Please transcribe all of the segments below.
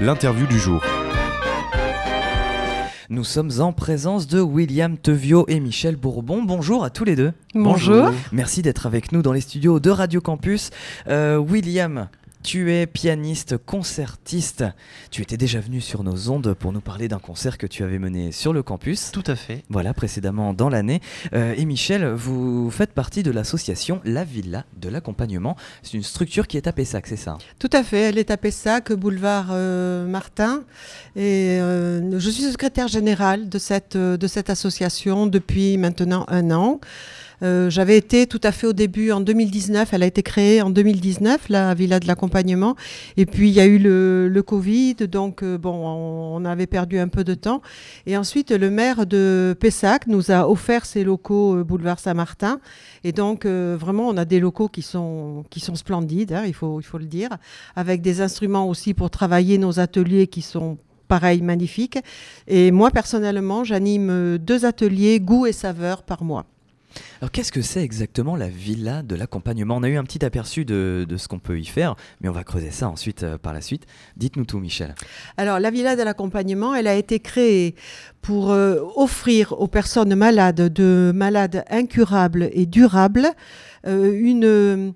l'interview du jour. Nous sommes en présence de William Tevio et Michel Bourbon. Bonjour à tous les deux. Bonjour. Merci d'être avec nous dans les studios de Radio Campus. Euh, William, tu es pianiste, concertiste. Tu étais déjà venu sur nos ondes pour nous parler d'un concert que tu avais mené sur le campus. Tout à fait. Voilà, précédemment dans l'année. Euh, et Michel, vous faites partie de l'association La Villa de l'accompagnement. C'est une structure qui est à Pessac, c'est ça? Tout à fait, elle est à Pessac, boulevard euh, Martin. Et euh, je suis secrétaire générale de cette, de cette association depuis maintenant un an. Euh, j'avais été tout à fait au début en 2019, elle a été créée en 2019, la Villa de l'accompagnement. Et puis il y a eu le, Covid, donc euh, bon, on, avait perdu un peu de temps. Et ensuite, le maire de Pessac nous a offert ses locaux euh, boulevard Saint-Martin. Et donc vraiment, on a des locaux qui sont, qui sont splendides, hein, il, faut, il faut le dire, avec des instruments aussi pour travailler nos ateliers qui sont pareil, magnifiques. Et moi, personnellement, j'anime deux ateliers goût et saveur par mois. Alors qu'est-ce que c'est exactement la villa de l'accompagnement? On a eu un petit aperçu de, de ce qu'on peut y faire, mais on va creuser ça ensuite euh, par la suite. Dites-nous tout, Michel. Alors la villa de l'accompagnement, elle a été créée pour euh, offrir aux personnes malades, de malades incurables et durables, euh, une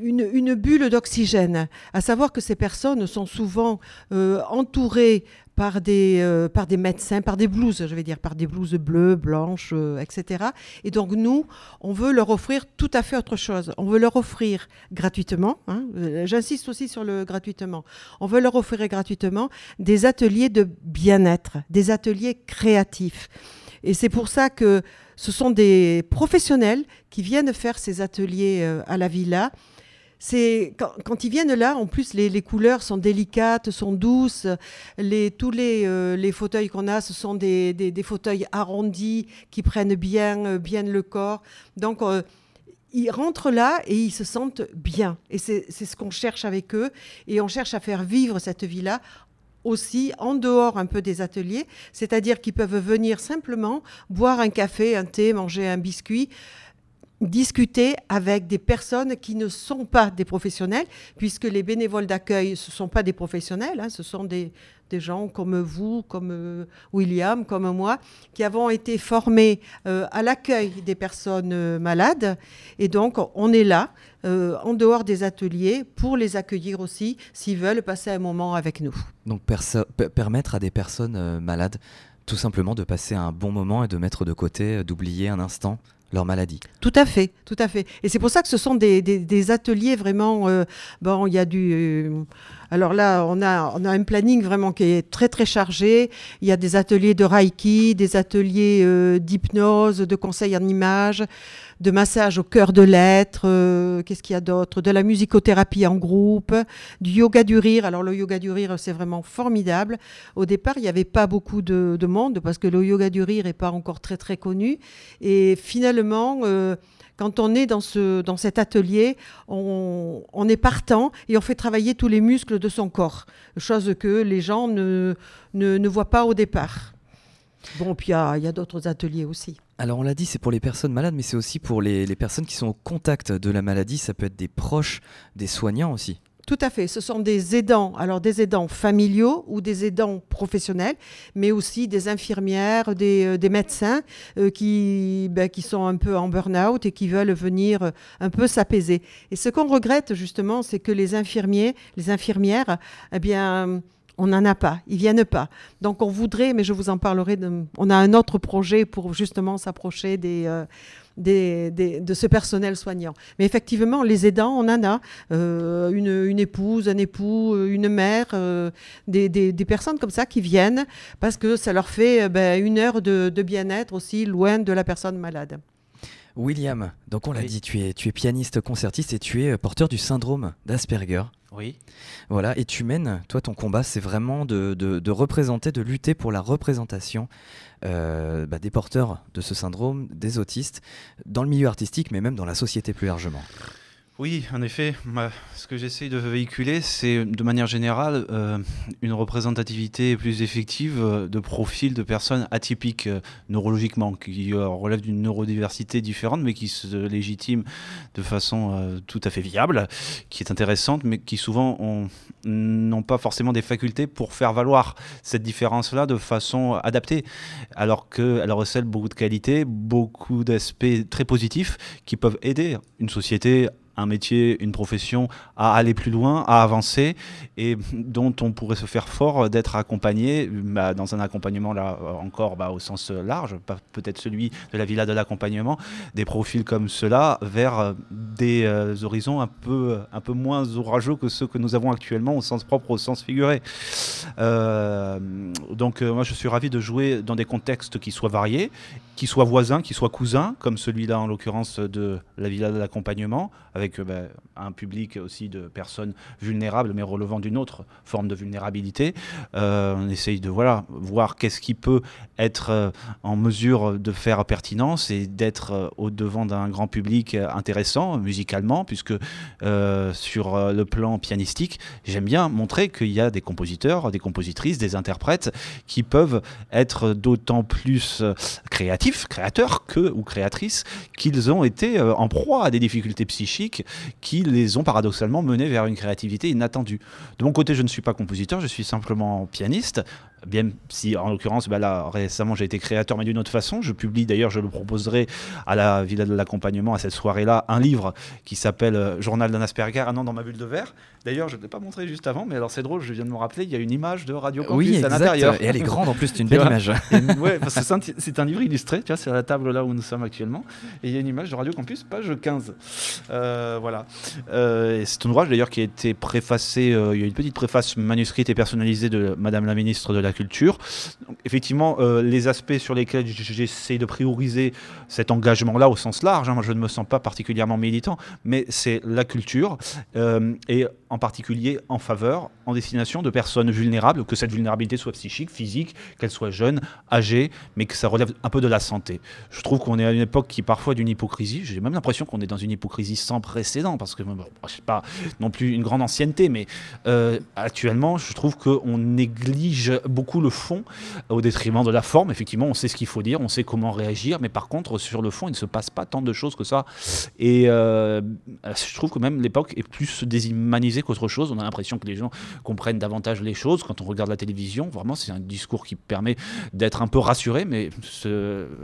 une, une, bulle d'oxygène, à savoir que ces personnes sont souvent euh, entourées par des, euh, par des médecins, par des blouses, je vais dire, par des blouses bleues, blanches, euh, etc. Et donc nous, on veut leur offrir tout à fait autre chose. On veut leur offrir gratuitement, hein, j'insiste aussi sur le gratuitement, on veut leur offrir gratuitement des ateliers de bien-être, des ateliers créatifs. Et c'est pour ça que ce sont des professionnels qui viennent faire ces ateliers euh, à la villa. C'est quand, ils viennent là, en plus les, couleurs sont délicates, sont douces. Les, tous les, euh, les fauteuils qu'on a, ce sont des, fauteuils arrondis qui prennent bien, euh, bien le corps. Donc ils rentrent là et ils se sentent bien. Et c'est ce qu'on cherche avec eux. Et on cherche à faire vivre cette vie-là aussi en dehors un peu des ateliers, c'est-à-dire qu'ils peuvent venir simplement boire un café, un thé, manger un biscuit discuter avec des personnes qui ne sont pas des professionnels, puisque les bénévoles d'accueil, ce ne sont pas des professionnels, hein, ce sont des, gens comme vous, comme euh, William, comme moi, qui avons été formés euh, à l'accueil des personnes euh, malades. Et donc, on est là, en dehors des ateliers, pour les accueillir aussi, s'ils veulent passer un moment avec nous. Donc, permettre à des personnes malades tout simplement de passer un bon moment et de mettre de côté, d'oublier un instant leur maladie. Tout à fait, tout à fait. Et c'est pour ça que ce sont des, ateliers vraiment. Euh, bon, il y a du. Alors là, on a, un planning vraiment qui est très très chargé. Il y a des ateliers de reiki, des ateliers euh, d'hypnose, de conseils en images, de massage au cœur de l'être. Euh, Qu'est-ce qu'il y a d'autre? De la musicothérapie en groupe, du yoga du rire. Alors le yoga du rire, c'est vraiment formidable. Au départ, il n'y avait pas beaucoup de, de, monde parce que le yoga du rire n'est pas encore très très connu. Et finalement. Euh, quand on est dans, ce, dans cet atelier, on, est partant et on fait travailler tous les muscles de son corps, chose que les gens ne, ne, voient pas au départ. Bon, puis il y a, a d'autres ateliers aussi. Alors on l'a dit, c'est pour les personnes malades, mais c'est aussi pour les, les personnes qui sont au contact de la maladie. Ça peut être des proches, des soignants aussi. Tout à fait. Ce sont des aidants, alors des aidants familiaux ou des aidants professionnels, mais aussi des infirmières, des, euh, des médecins euh, qui, ben, qui sont un peu en burn-out et qui veulent venir euh, un peu s'apaiser. Et ce qu'on regrette justement, c'est que les infirmiers, les infirmières, eh bien, on n'en a pas, ils viennent pas. Donc on voudrait, mais je vous en parlerai, de, on a un autre projet pour justement s'approcher des... Euh, de ce personnel soignant. Mais effectivement, les aidants, on en a. Euh, une, épouse, un époux, une mère, euh, des, des, personnes comme ça qui viennent parce que ça leur fait ben, une heure de, de bien-être aussi loin de la personne malade. William, donc on l'a oui. dit, tu es, tu es pianiste concertiste et tu es porteur du syndrome d'Asperger. Oui. Voilà, et tu mènes, toi, ton combat, c'est vraiment de, de, de, représenter, de lutter pour la représentation euh, bah, des porteurs de ce syndrome, des autistes, dans le milieu artistique, mais même dans la société plus largement. Oui, en effet. ce que j'essaye de véhiculer, c'est de manière générale euh, une représentativité plus effective euh, de profils de personnes atypiques euh, neurologiquement, qui relèvent d'une neurodiversité différente, mais qui se légitiment de façon tout à fait viable, qui est intéressante, mais qui souvent n'ont pas forcément des facultés pour faire valoir cette différence-là de façon adaptée, alors qu'elle recèle beaucoup de qualités, beaucoup d'aspects très positifs qui peuvent aider une société un métier, une profession à aller plus loin, à avancer et dont on pourrait se faire fort d'être accompagné bah, dans un accompagnement là encore bah, au sens large, peut-être celui de la villa de l'accompagnement, des profils comme cela vers euh, des euh, horizons un peu, un peu moins orageux que ceux que nous avons actuellement au sens propre, au sens figuré. Euh, donc moi je suis ravi de jouer dans des contextes qui soient variés, qui soient voisins, qui soient cousins, comme celui-là en l'occurrence de la villa de l'accompagnement, avec avec euh, bah, un public aussi de personnes vulnérables, mais relevant d'une autre forme de vulnérabilité. Euh, on essaye de voilà, voir qu'est-ce qui peut être euh, en mesure de faire pertinence et d'être au devant d'un grand public intéressant musicalement, puisque sur le plan pianistique, j'aime bien montrer qu'il y a des compositeurs, des compositrices, des interprètes qui peuvent être d'autant plus créatifs, créateurs que ou créatrices qu'ils ont été en proie à des difficultés psychiques qui les ont paradoxalement menés vers une créativité inattendue. De mon côté, je ne suis pas compositeur, je suis simplement pianiste, bien si en l'occurrence, bah là récemment j'ai été créateur, mais d'une autre façon. Je publie d'ailleurs, je le proposerai à la Villa de l'accompagnement, à cette soirée-là, un livre qui s'appelle euh, Journal d'un Asperger, un an dans ma bulle de verre. D'ailleurs, je ne l'ai pas montré juste avant, mais alors c'est drôle, je viens de me rappeler, il y a une image de Radio Campus oui, à l'intérieur. Et elle est grande en plus, c'est une belle image. ouais, c'est un, livre illustré, tu c'est à la table là où nous sommes actuellement. Et il y a une image de Radio Campus, page 15. Euh, voilà. Euh, c'est un ouvrage d'ailleurs qui a été préfacé, il y a une petite préface manuscrite et personnalisée de Madame la ministre de la culture. effectivement, euh, les aspects sur lesquels j'essaie de prioriser cet engagement-là au sens large, hein, moi je ne me sens pas particulièrement militant, mais c'est la culture euh, et en particulier en faveur, en destination de personnes vulnérables, que cette vulnérabilité soit psychique, physique, qu'elle soit jeune, âgée, mais que ça relève un peu de la santé. Je trouve qu'on est à une époque qui parfois d'une hypocrisie. J'ai même l'impression qu'on est dans une hypocrisie sans précédent, parce que bon, je sais pas non plus une grande ancienneté, mais euh, actuellement, je trouve qu'on néglige beaucoup le fond au détriment de la forme. Effectivement, on sait ce qu'il faut dire, on sait comment réagir, mais par contre, sur le fond, il ne se passe pas tant de choses que ça. Et euh, je trouve que même l'époque est plus déshumanisée qu'autre chose. On a l'impression que les gens comprennent davantage les choses quand on regarde la télévision. Vraiment, c'est un discours qui permet d'être un peu rassuré, mais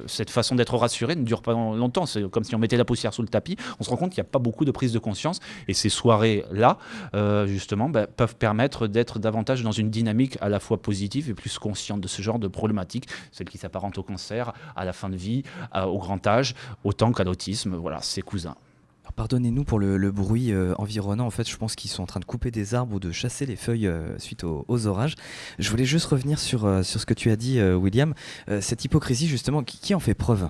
cette façon d'être rassuré ne dure pas longtemps. C'est comme si on mettait la poussière sous le tapis. On se rend compte qu'il n'y a pas beaucoup de prise de conscience. Et ces soirées-là, euh, justement, bah, peuvent permettre d'être davantage dans une dynamique à la fois positive et plus consciente de ce genre de problématiques, celles qui s'apparentent au cancer, à la fin de vie, au grand âge, autant qu'à l'autisme. Voilà, ses cousins. Pardonnez-nous pour le, bruit euh, environnant. En fait, je pense qu'ils sont en train de couper des arbres ou de chasser les feuilles euh, suite aux, orages. Je voulais juste revenir sur, euh, sur ce que tu as dit, William. cette hypocrisie, justement, qui en fait preuve?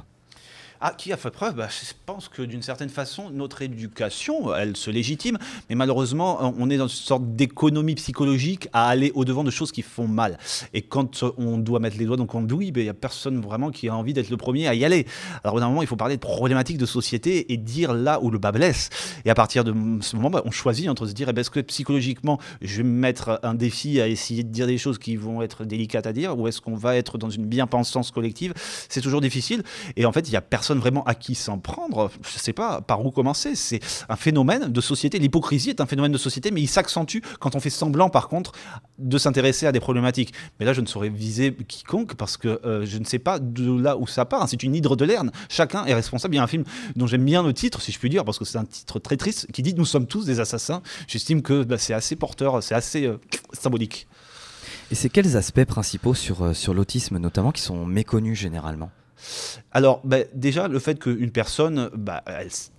Ah, qui a fait preuve? Bah, Je pense que d'une certaine façon, notre éducation, elle se légitime, mais malheureusement, on est dans une sorte d'économie psychologique à aller au-devant de choses qui font mal. Et quand on doit mettre les doigts dans le oui, il n'y a personne vraiment qui a envie d'être le premier à y aller. Alors, d'un moment, il faut parler de problématiques de société et dire là où le bas blesse. Et à partir de ce moment, bah, on choisit entre se dire eh ben, est-ce que psychologiquement, je vais me mettre un défi à essayer de dire des choses qui vont être délicates à dire, ou est-ce qu'on va être dans une bien-pensance collective? C'est toujours difficile. Et en fait, il n'y a personne vraiment à qui s'en prendre, je ne sais pas par où commencer. C'est un phénomène de société. L'hypocrisie est un phénomène de société, mais il s'accentue quand on fait semblant, par contre, de s'intéresser à des problématiques. Mais là, je ne saurais viser quiconque parce que euh, je ne sais pas de là où ça part. C'est une hydre de lerne. Chacun est responsable. Il y a un film dont j'aime bien le titre, si je puis dire, parce que c'est un titre très triste, qui dit Nous sommes tous des assassins. J'estime que bah, c'est assez porteur, c'est assez euh, symbolique. Et c'est quels aspects principaux sur, euh, sur l'autisme, notamment, qui sont méconnus généralement? Alors, bah, déjà, le fait qu'une personne, bah,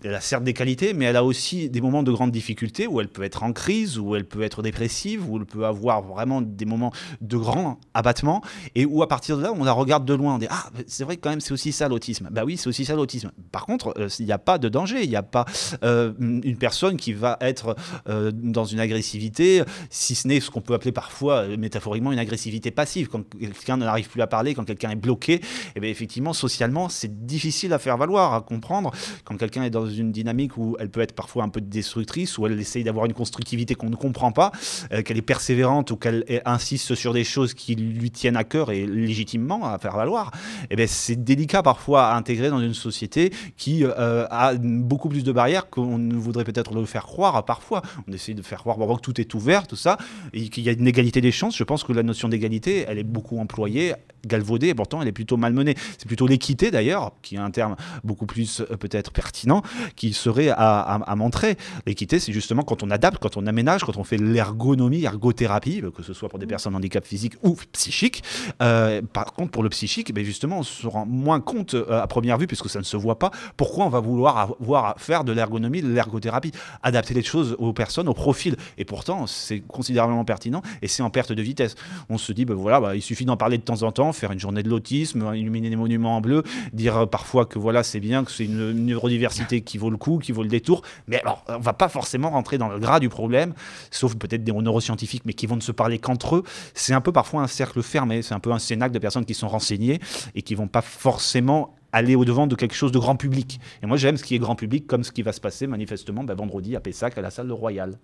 elle, a certes des qualités, mais elle a aussi des moments de grande difficulté où elle peut être en crise, où elle peut être dépressive, où elle peut avoir vraiment des moments de grand abattement, et où à partir de là, on la regarde de loin, on dit Ah, c'est vrai quand même, c'est aussi ça l'autisme. Bah oui, c'est aussi ça l'autisme. Par contre, euh, il n'y a pas de danger, il n'y a pas euh, une personne qui va être euh, dans une agressivité, si ce n'est ce qu'on peut appeler parfois métaphoriquement une agressivité passive. Quand quelqu'un n'arrive plus à parler, quand quelqu'un est bloqué, et eh bien effectivement, socialement, c'est difficile à faire valoir, à comprendre. Quand quelqu'un est dans une dynamique où elle peut être parfois un peu destructrice, où elle essaye d'avoir une constructivité qu'on ne comprend pas, euh, qu'elle est persévérante ou qu'elle insiste sur des choses qui lui tiennent à cœur et légitimement à faire valoir, eh bien, c'est délicat parfois à intégrer dans une société qui euh, a beaucoup plus de barrières qu'on ne voudrait peut-être le faire croire parfois. On essaie de faire croire que tout est ouvert, tout ça, et qu'il y a une égalité des chances. Je pense que la notion d'égalité, elle est beaucoup employée galvaudée et pourtant elle est plutôt malmenée. C'est plutôt l'équité d'ailleurs, qui est un terme beaucoup plus euh, peut-être pertinent, qui serait à, à, montrer. L'équité, c'est justement quand on adapte, quand on aménage, quand on fait l'ergonomie, ergothérapie, euh, que ce soit pour des mmh. personnes handicap physique ou psychique. Euh, par contre, pour le psychique, ben justement, on se rend moins compte à première vue, puisque ça ne se voit pas, pourquoi on va vouloir avoir faire de l'ergonomie, de l'ergothérapie, adapter les choses aux personnes, au profil. Et pourtant, c'est considérablement pertinent et c'est en perte de vitesse. On se dit, ben voilà, bah, il suffit d'en parler de temps en temps, faire une journée de l'autisme, illuminer des monuments en bleu, dire euh, parfois que voilà, c'est bien, que c'est une, neurodiversité qui vaut le coup, qui vaut le détour. Mais alors, on va pas forcément rentrer dans le gras du problème, sauf peut-être des neuroscientifiques, mais qui vont ne se parler qu'entre eux. C'est un peu parfois un cercle fermé, c'est un peu un cénacle de personnes qui sont renseignées et qui vont pas forcément aller au-devant de quelque chose de grand public. Et moi, j'aime ce qui est grand public, comme ce qui va se passer manifestement ben, vendredi à Pessac, à la salle de Royal.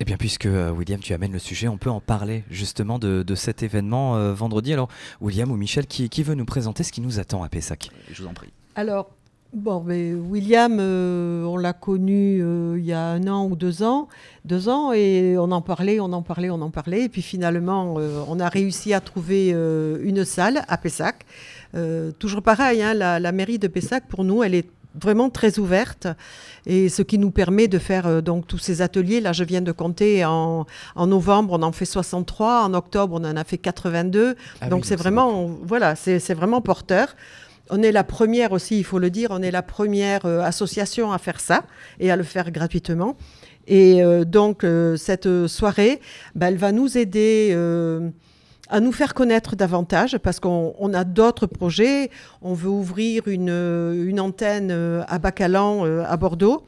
Eh bien, puisque euh, William, tu amènes le sujet, on peut en parler justement de, cet événement euh, vendredi. Alors, William ou Michel, qui, veut nous présenter ce qui nous attend à Pessac? Je vous en prie. Alors, Bon, mais William, euh, on l'a connu il y a un an ou deux ans, deux ans, et on en parlait, on en parlait, on en parlait, et puis finalement, on a réussi à trouver une salle à Pessac. Toujours pareil, hein, la, la, mairie de Pessac, pour nous, elle est vraiment très ouverte et ce qui nous permet de faire euh, donc tous ces ateliers. Là, je viens de compter en, novembre, on en fait 63, en octobre, on en a fait 82. Ah donc c'est vraiment, voilà, c'est vraiment porteur. On est la première aussi, il faut le dire, on est la première euh, association à faire ça et à le faire gratuitement. Et euh, donc cette soirée, ben, elle va nous aider à nous faire connaître davantage parce qu'on a d'autres projets. On veut ouvrir une, une antenne euh, à Bacalan, euh, à Bordeaux.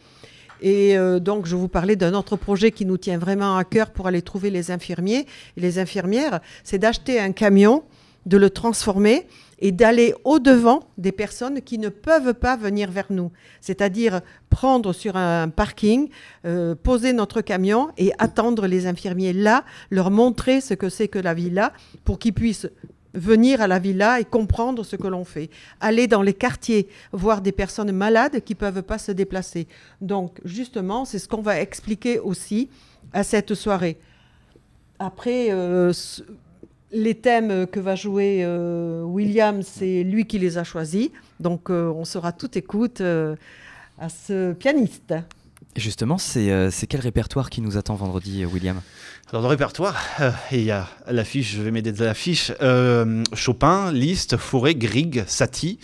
Et euh, donc, je vous parlais d'un autre projet qui nous tient vraiment à cœur pour aller trouver les infirmiers et les infirmières. C'est d'acheter un camion, de le transformer et d'aller au-devant des personnes qui ne peuvent pas venir vers nous. C'est-à-dire prendre sur un parking, euh, poser notre camion et attendre les infirmiers là, leur montrer ce que c'est que la villa pour qu'ils puissent venir à la villa et comprendre ce que l'on fait. Aller dans les quartiers, voir des personnes malades qui ne peuvent pas se déplacer. Donc, justement, c'est ce qu'on va expliquer aussi à cette soirée. Après, euh, les thèmes que va jouer euh, William, c'est lui qui les a choisis. Donc euh, on sera tout écoute euh, à ce pianiste. Justement, c'est quel répertoire qui nous attend vendredi, William? Dans le répertoire, euh, il y a l'affiche, je vais m'aider de l'affiche, euh, Chopin, Liszt, Fauré, Grieg, Satie.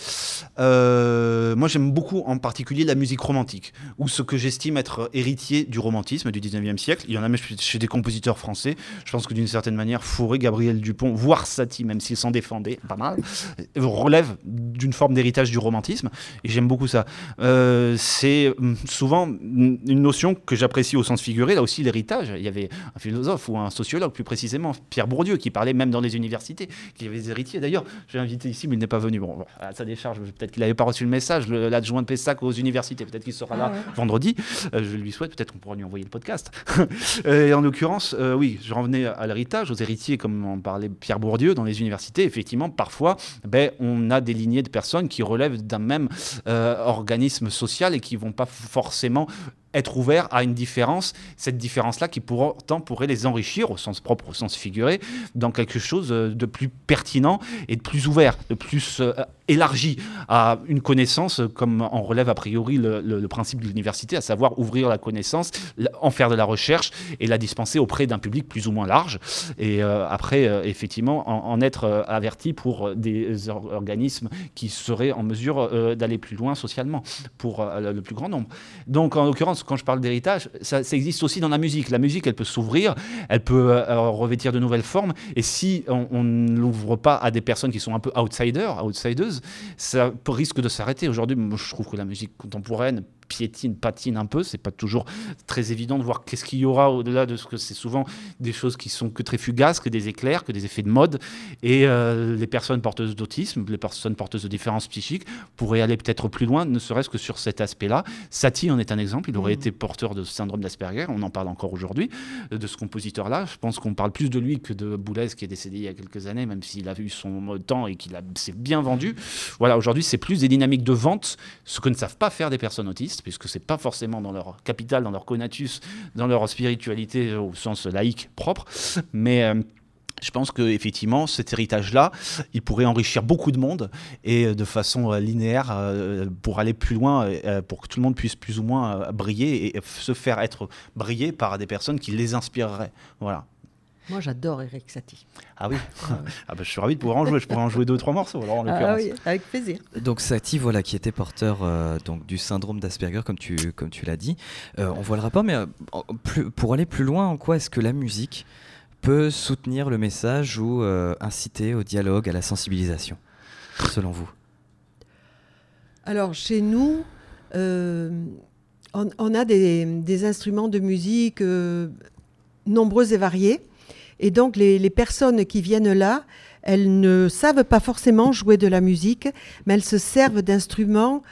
Euh, moi j'aime beaucoup en particulier la musique romantique, ou ce que j'estime être héritier du romantisme du 19e siècle. Il y en a même chez des compositeurs français. Je pense que d'une certaine manière, Fauré, Gabriel Dupont, voire Satie, même s'ils s'en défendaient pas mal, relèvent d'une forme d'héritage du romantisme, et j'aime beaucoup ça. C'est hum, souvent une notion que j'apprécie au sens figuré, là aussi l'héritage. Il y avait un philosophe ou un sociologue plus précisément, Pierre Bourdieu, qui parlait même dans les universités, qui avait des héritiers. D'ailleurs, j'ai invité ici, mais il n'est pas venu. Bon, à sa décharge, peut-être qu'il n'avait pas reçu le message, l'adjoint de Pessac aux universités, peut-être qu'il sera là ah vendredi. Euh, je lui souhaite, peut-être qu'on pourra lui envoyer le podcast. et en l'occurrence, euh, oui, je revenais à l'héritage, aux héritiers, comme en parlait Pierre Bourdieu dans les universités. Effectivement, parfois, ben, on a des lignées de personnes qui relèvent d'un même euh, organisme social et qui vont pas forcément être ouvert à une différence, cette différence-là qui pourtant pourrait les enrichir au sens propre, au sens figuré, dans quelque chose de plus pertinent et de plus ouvert, de plus euh, élargi à une connaissance, comme en relève a priori le, principe de l'université, à savoir ouvrir la connaissance, en faire de la recherche et la dispenser auprès d'un public plus ou moins large. Et euh, après, euh, effectivement, en, être euh, averti pour des organismes qui seraient en mesure d'aller plus loin socialement pour le plus grand nombre. Donc, en l'occurrence, quand je parle d'héritage, ça, existe aussi dans la musique. La musique, elle peut s'ouvrir, elle peut revêtir de nouvelles formes. Et si on ne l'ouvre pas à des personnes qui sont un peu outsiders, outsiders, ça risque de s'arrêter. Aujourd'hui, je trouve que la musique contemporaine piétine, patine un peu. C'est pas toujours très évident de voir qu'est-ce qu'il y aura au-delà de ce que c'est souvent des choses qui sont que très fugaces, que des éclairs, que des effets de mode. Et euh, les personnes porteuses d'autisme, les personnes porteuses de différences psychiques pourraient aller peut-être plus loin, ne serait-ce que sur cet aspect-là. Satie en est un exemple. Il aurait mmh. été porteur de syndrome d'Asperger. On en parle encore aujourd'hui de ce compositeur-là. Je pense qu'on parle plus de lui que de Boulez qui est décédé il y a quelques années, même s'il a eu son temps et qu'il s'est bien vendu. Voilà, aujourd'hui, c'est plus des dynamiques de vente, ce que ne savent pas faire des personnes autistes, puisque c'est pas forcément dans leur capital, dans leur conatus, dans leur spiritualité au sens laïque propre, mais euh, je pense qu'effectivement, cet héritage-là, il pourrait enrichir beaucoup de monde et euh, de façon euh, linéaire pour aller plus loin, pour que tout le monde puisse plus ou moins briller et se faire être brillé par des personnes qui les inspireraient. Voilà. Moi, j'adore Eric Satie. Ah oui ah bah, Je suis ravi de pouvoir en jouer. Je pourrais en jouer deux ou trois morceaux, alors, en ah oui, avec plaisir. Donc Satie, voilà, qui était porteur euh, donc, du syndrome d'Asperger, comme tu, comme tu l'as dit. Euh, on voit le rapport, mais euh, plus, pour aller plus loin, en quoi est-ce que la musique peut soutenir le message ou inciter au dialogue, à la sensibilisation, selon vous? Alors, chez nous, on, a des, des, instruments de musique nombreux et variés. Et donc les, personnes qui viennent là, elles ne savent pas forcément jouer de la musique, mais elles se servent d'instruments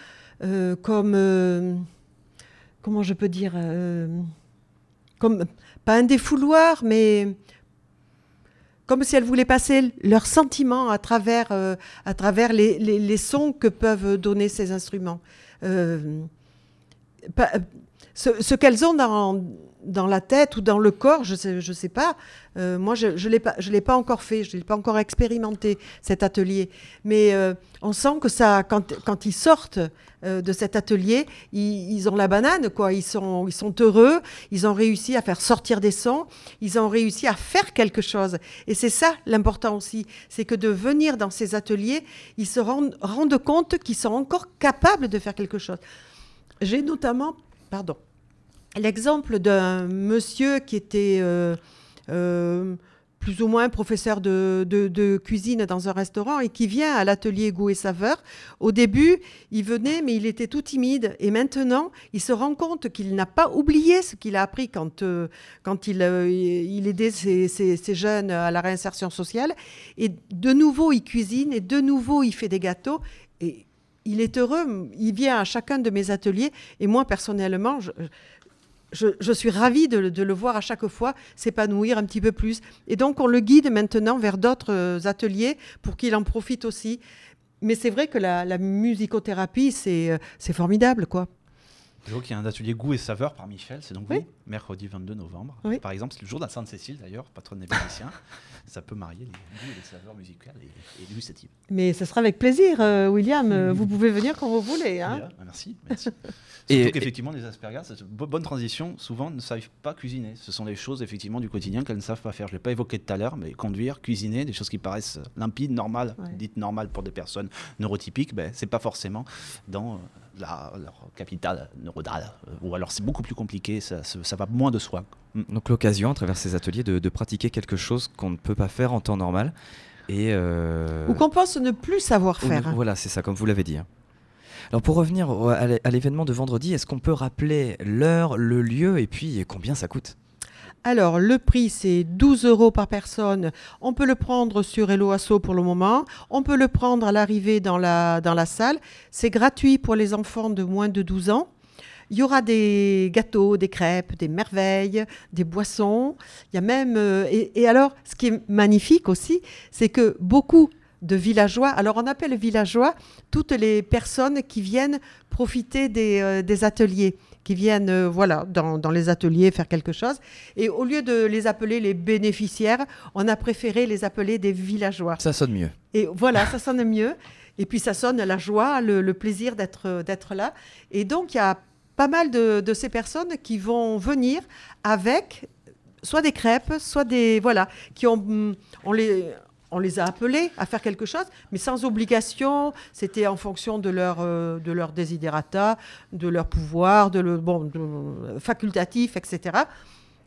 euh, comme, euh, comment je peux dire, euh, comme, pas un défouloir, mais comme si elles voulaient passer leurs sentiments à travers, à travers les, sons que peuvent donner ces instruments. ce qu'elles ont dans, dans la tête ou dans le corps, je sais, je sais pas. Euh, moi, je ne l'ai pas encore fait, je l'ai pas encore expérimenté, cet atelier. Mais euh, on sent que ça, quand, quand ils sortent euh, de cet atelier, ils, ont la banane, quoi. Ils sont, ils sont heureux, ils ont réussi à faire sortir des sons, ils ont réussi à faire quelque chose. Et c'est ça l'important aussi, c'est que de venir dans ces ateliers, ils se rendent, rendent compte qu'ils sont encore capables de faire quelque chose. J'ai notamment, pardon, l'exemple d'un monsieur qui était euh, euh, plus ou moins professeur de, cuisine dans un restaurant et qui vient à l'atelier goût et saveur. Au début, il venait, mais il était tout timide. Et maintenant, il se rend compte qu'il n'a pas oublié ce qu'il a appris quand, euh, quand il, il aidait ces, jeunes à la réinsertion sociale. Et de nouveau, il cuisine et de nouveau, il fait des gâteaux. Et il est heureux. Il vient à chacun de mes ateliers. Et moi, personnellement, je, je, suis ravie de, le voir à chaque fois s'épanouir un petit peu plus. Et donc, on le guide maintenant vers d'autres euh, ateliers pour qu'il en profite aussi. Mais c'est vrai que la, musicothérapie, euh, c'est formidable, quoi. Je vois qu'il y a un atelier goût et saveur par Michel, c'est donc vous, mercredi 22 novembre. Par exemple, c'est le jour de la Sainte-Cécile d'ailleurs, patronne des musiciens. ça peut marier les goûts et les saveurs musicales et, et gustatives. Mais ce sera avec plaisir, euh, William. Vous pouvez venir quand vous voulez. Hein. merci, merci. Surtout qu'effectivement, les c'est une bonne transition, souvent ne savent pas cuisiner. Ce sont des choses effectivement du quotidien qu'elles ne savent pas faire. Je ne l'ai pas évoqué tout à l'heure, mais conduire, cuisiner, des choses qui paraissent limpides, normales, dites normales pour des personnes neurotypiques, ben, ce n'est pas forcément dans euh, la, leur capital neuronal. Ou alors c'est beaucoup plus compliqué, ça, ça, va moins de soi. Mm. Donc l'occasion, à travers ces ateliers, de, pratiquer quelque chose qu'on ne peut pas faire en temps normal. Et euh, Ou qu'on pense ne plus savoir faire. Voilà, c'est ça, comme vous l'avez dit. Hein. Alors pour revenir à l'événement de vendredi, est-ce qu'on peut rappeler l'heure, le lieu et puis combien ça coûte? Alors, le prix, c'est 12 euros par personne. On peut le prendre sur Eloasso pour le moment. On peut le prendre à l'arrivée dans la, dans la salle. C'est gratuit pour les enfants de moins de 12 ans. Il y aura des gâteaux, des crêpes, des merveilles, des boissons. Il y a même. Euh, et, alors, ce qui est magnifique aussi, c'est que beaucoup de villageois. Alors on appelle villageois toutes les personnes qui viennent profiter des, euh, ateliers, qui viennent euh, voilà dans, les ateliers faire quelque chose. Et au lieu de les appeler les bénéficiaires, on a préféré les appeler des villageois. Ça sonne mieux. Et voilà, ça sonne mieux. Et puis ça sonne la joie, le, plaisir d'être d'être là. Et donc il y a pas mal de, ces personnes qui vont venir avec soit des crêpes, soit des voilà, qui ont on les on les a appelés à faire quelque chose, mais sans obligation. C'était en fonction de leur, euh, de leur desiderata, de leur pouvoir, de le, bon, facultatif, etc.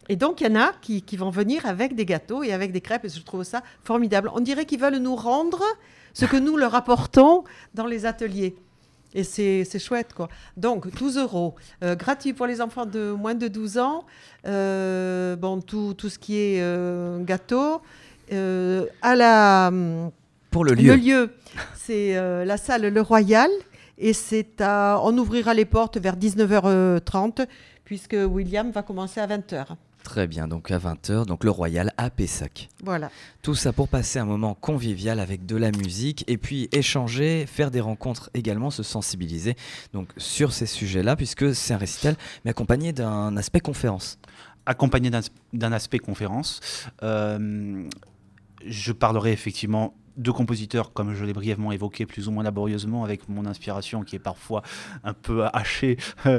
Et donc, il y en a qui, vont venir avec des gâteaux et avec des crêpes, et je trouve ça formidable. On dirait qu'ils veulent nous rendre ce que nous leur apportons dans les ateliers. Et c'est chouette, quoi. Donc, 12 euros. Euh, gratuit pour les enfants de moins de 12 ans. Euh, bon, tout, tout ce qui est euh, gâteau. Euh, à la, hum, Pour le lieu. le lieu, c'est la salle Le Royal. Et c'est à, on ouvrira les portes vers 19h30, puisque William va commencer à 20h. Très bien, donc à 20h, donc le Royal à Pessac. Voilà. Tout ça pour passer un moment convivial avec de la musique et puis échanger, faire des rencontres également, se sensibiliser donc sur ces sujets-là, puisque c'est un récital, mais accompagné d'un aspect conférence. accompagné d'un aspect conférence. Euh, je parlerai effectivement de compositeurs, comme je l'ai brièvement évoqué, plus ou moins laborieusement, avec mon inspiration qui est parfois un peu hachée.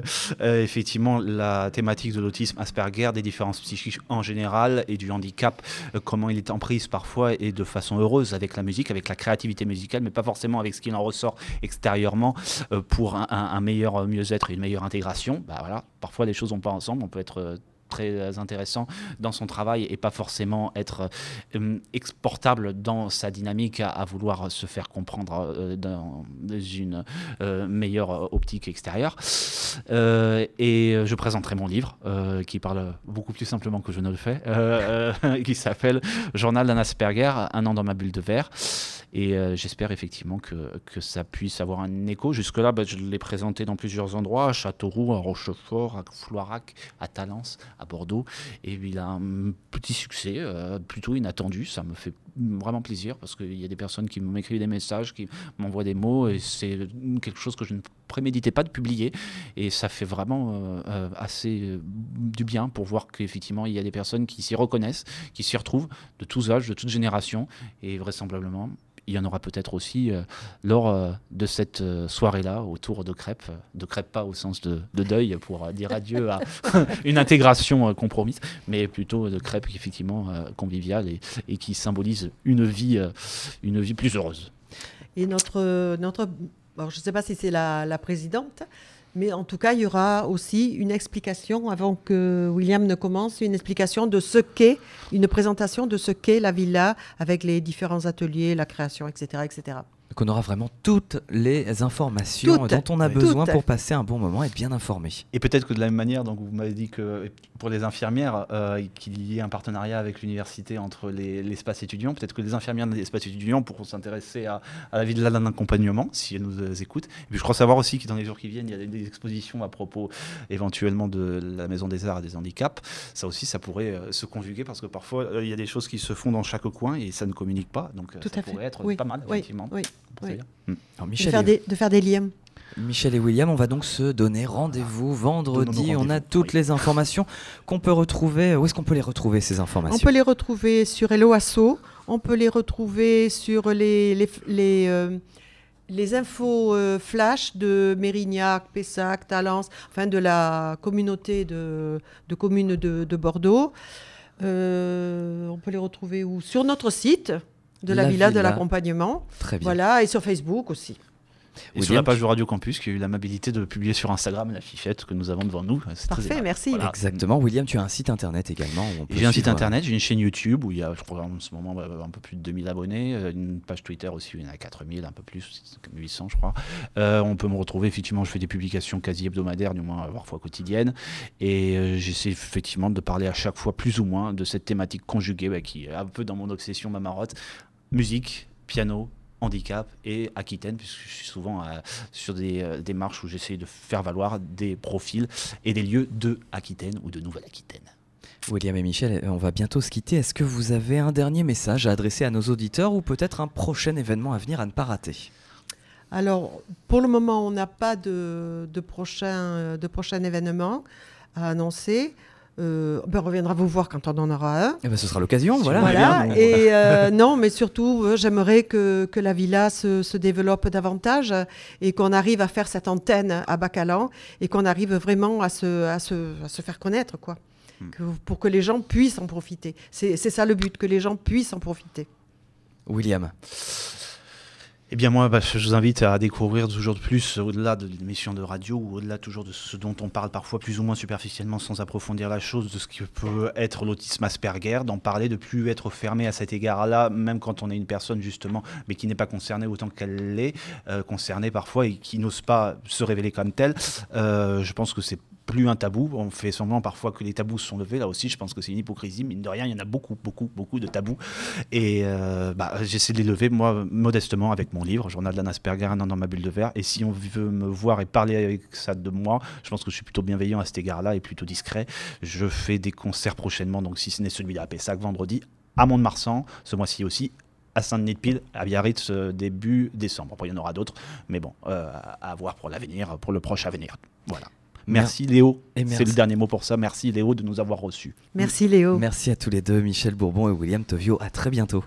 Euh, effectivement, la thématique de l'autisme Asperger, des différences psychiques en général et du handicap, euh, comment il est en prise parfois et de façon heureuse avec la musique, avec la créativité musicale, mais pas forcément avec ce qu'il en ressort extérieurement euh, pour un, meilleur mieux-être et une meilleure intégration. Bah voilà, parfois les choses vont pas ensemble, on peut être très intéressant dans son travail et pas forcément être euh, exportable dans sa dynamique à, vouloir se faire comprendre euh, dans une euh, meilleure optique extérieure. Et je présenterai mon livre qui parle beaucoup plus simplement que je ne le fais, qui s'appelle Journal d'un Asperger, un an dans ma bulle de verre. Et euh, j'espère effectivement que, que ça puisse avoir un écho. Jusque-là, bah, je l'ai présenté dans plusieurs endroits, à Châteauroux, à Rochefort, à Floirac, à Talence, à Bordeaux. Et il a un petit succès, euh, plutôt inattendu. Ça me fait vraiment plaisir parce qu'il y a des personnes qui m'écrivent des messages, qui m'envoient des mots. Et c'est quelque chose que je ne préméditais pas de publier. Et ça fait vraiment euh, euh, assez euh, du bien pour voir qu'effectivement, il y a des personnes qui s'y reconnaissent, qui s'y retrouvent de tous âges, de toutes générations. Et vraisemblablement, il y en aura peut-être aussi lors de cette soirée-là autour de crêpes, de crêpes pas au sens de, de deuil pour dire adieu à une intégration compromise, mais plutôt de crêpes effectivement conviviales et, et qui symbolisent une vie, euh, une vie plus heureuse. Et notre, notre je ne sais pas si c'est la, la présidente, mais en tout cas, il y aura aussi une explication, avant que William ne commence, une explication de ce qu'est, une présentation de ce qu'est la villa, avec les différents ateliers, la création, etc. etc. Donc on aura vraiment toutes les informations Toutes. dont on a Oui. besoin Toutes. pour passer un bon moment et être bien informé. Et peut-être que de la même manière, donc vous m'avez dit que pour les infirmières, euh, qu'il y ait un partenariat avec l'université entre les- l'espace étudiant, peut-être que les infirmières de l'espace étudiant pourront s'intéresser à, à la vie de d'un accompagnement, si elles nous euh, écoutent. Et puis je crois savoir aussi que dans les jours qui viennent, il y a des, des expositions à propos éventuellement de la Maison des Arts et des Handicaps. Ça aussi, ça pourrait euh, se conjuguer parce que parfois, euh, il y a des choses qui se font dans chaque coin et ça ne communique pas. Donc euh, Tout ça à fait. pourrait être Oui, pas mal, oui, effectivement. oui, oui. Hmm. Alors De Michel, faire, et, des, de faire des liens. Michel et William, on va donc se donner rendez-vous vendredi. Donnons-nous On a toutes oui. les informations qu'on peut retrouver. Où est-ce qu'on peut les retrouver ces On informations peut les retrouver sur Eloasso, on peut les retrouver sur les, les, les, euh, les infos euh, flash de Mérignac, Pessac, Talence, enfin de la communauté de, de communes de, de Bordeaux. Euh, on peut les retrouver où? Sur notre site de la, La Villa de l'accompagnement. Très bien. Voilà, et sur Facebook aussi. Et sur la page de Radio Campus, qui a eu l'amabilité de publier sur Instagram la fichette que nous avons devant nous. Parfait, merci. Voilà. Exactement. William, tu as un site internet également. J'ai un site euh, internet, j'ai une chaîne YouTube où il y a, je crois, en ce moment, euh, un peu plus de 2000 abonnés, euh, une page Twitter aussi où il y en a 4000, un peu plus, comme 800, je crois. Euh, on peut me retrouver, effectivement, je fais des publications quasi hebdomadaires, du moins parfois quotidiennes, et euh, j'essaie effectivement de parler à chaque fois plus ou moins de cette thématique conjuguée bah, qui est un peu dans mon obsession, ma marotte musique, piano, handicap et Aquitaine, puisque je suis souvent euh, sur des euh, démarches où j'essaie de faire valoir des profils et des lieux de Aquitaine ou de Nouvelle-Aquitaine. William et Michel, on va bientôt se quitter. Est-ce que vous avez un dernier message à adresser à nos auditeurs ou peut-être un prochain événement à venir à ne pas rater? Alors, pour le moment, on n'a pas de, de, prochain, de prochain événement à annoncer. Euh, ben, on reviendra vous voir quand on en aura un. Eh ben, Ce sera l'occasion, Si voilà. bien, Et euh, non, mais surtout, euh, j'aimerais que, que la villa se, se développe davantage et qu'on arrive à faire cette antenne à Bacalan et qu'on arrive vraiment à se, à se, à se faire connaître, quoi. Hmm. Que- pour que les gens puissent en profiter. C'est c'est ça le but, que les gens puissent en profiter. William, eh bien moi, bah, je vous invite à découvrir toujours de plus, au-delà de l'émission de radio, ou au-delà toujours de ce dont on parle parfois plus ou moins superficiellement sans approfondir la chose, de ce qui peut être l'autisme Asperger, d'en parler, de plus être fermé à cet égard-là, même quand on est une personne justement, mais qui n'est pas concernée autant qu'elle l'est, euh, concernée parfois et qui n'ose pas se révéler comme telle. Euh, je pense que c'est plus un tabou. On fait semblant parfois que les tabous sont levés. Là aussi, je pense que c'est une hypocrisie. Mine de rien, il y en a beaucoup, beaucoup, beaucoup de tabous. Et euh, bah, j'essaie de les lever, moi, modestement, avec mon livre, Journal d'un Asperger, un an dans ma bulle de verre. Et si on veut me voir et parler avec ça de moi, je pense que je suis plutôt bienveillant à cet égard-là et plutôt discret. Je fais des concerts prochainement, donc si ce n'est celui-là à Pessac, vendredi, à Mont-de-Marsan, ce mois-ci aussi, à Saint-Denis-de-Pile, à Biarritz, euh, début décembre. Après, il y en aura d'autres, mais bon, euh, à voir pour l'avenir, pour le proche avenir. Voilà. Merci Léo. C'est le dernier mot pour ça. Merci Léo de nous avoir reçus. Merci Léo. Merci à tous les deux, Michel Bourbon et William Tovio. À très bientôt.